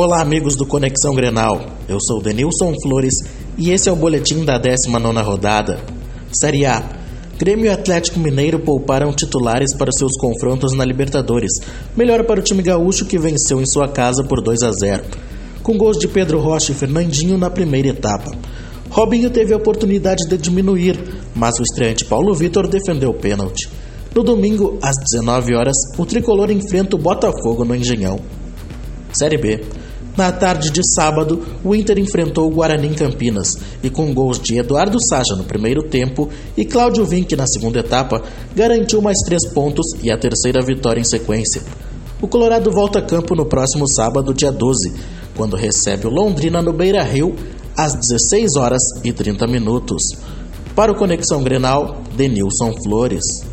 Olá, amigos do Conexão Grenal. Eu sou Denilson Flores e esse é o boletim da 19 rodada. Série A. Grêmio e Atlético Mineiro pouparam titulares para seus confrontos na Libertadores. Melhor para o time gaúcho que venceu em sua casa por 2 a 0, com gols de Pedro Rocha e Fernandinho na primeira etapa. Robinho teve a oportunidade de diminuir, mas o estreante Paulo Vitor defendeu o pênalti. No domingo, às 19 horas, o tricolor enfrenta o Botafogo no Engenhão. Série B. Na tarde de sábado, o Inter enfrentou o Guarani em Campinas e, com gols de Eduardo Sacha no primeiro tempo e Cláudio Vinck na segunda etapa, garantiu mais três pontos e a terceira vitória em sequência. O Colorado volta a campo no próximo sábado, dia 12, quando recebe o Londrina no Beira Rio, às 16 horas e 30 minutos. Para o Conexão Grenal, Denilson Flores.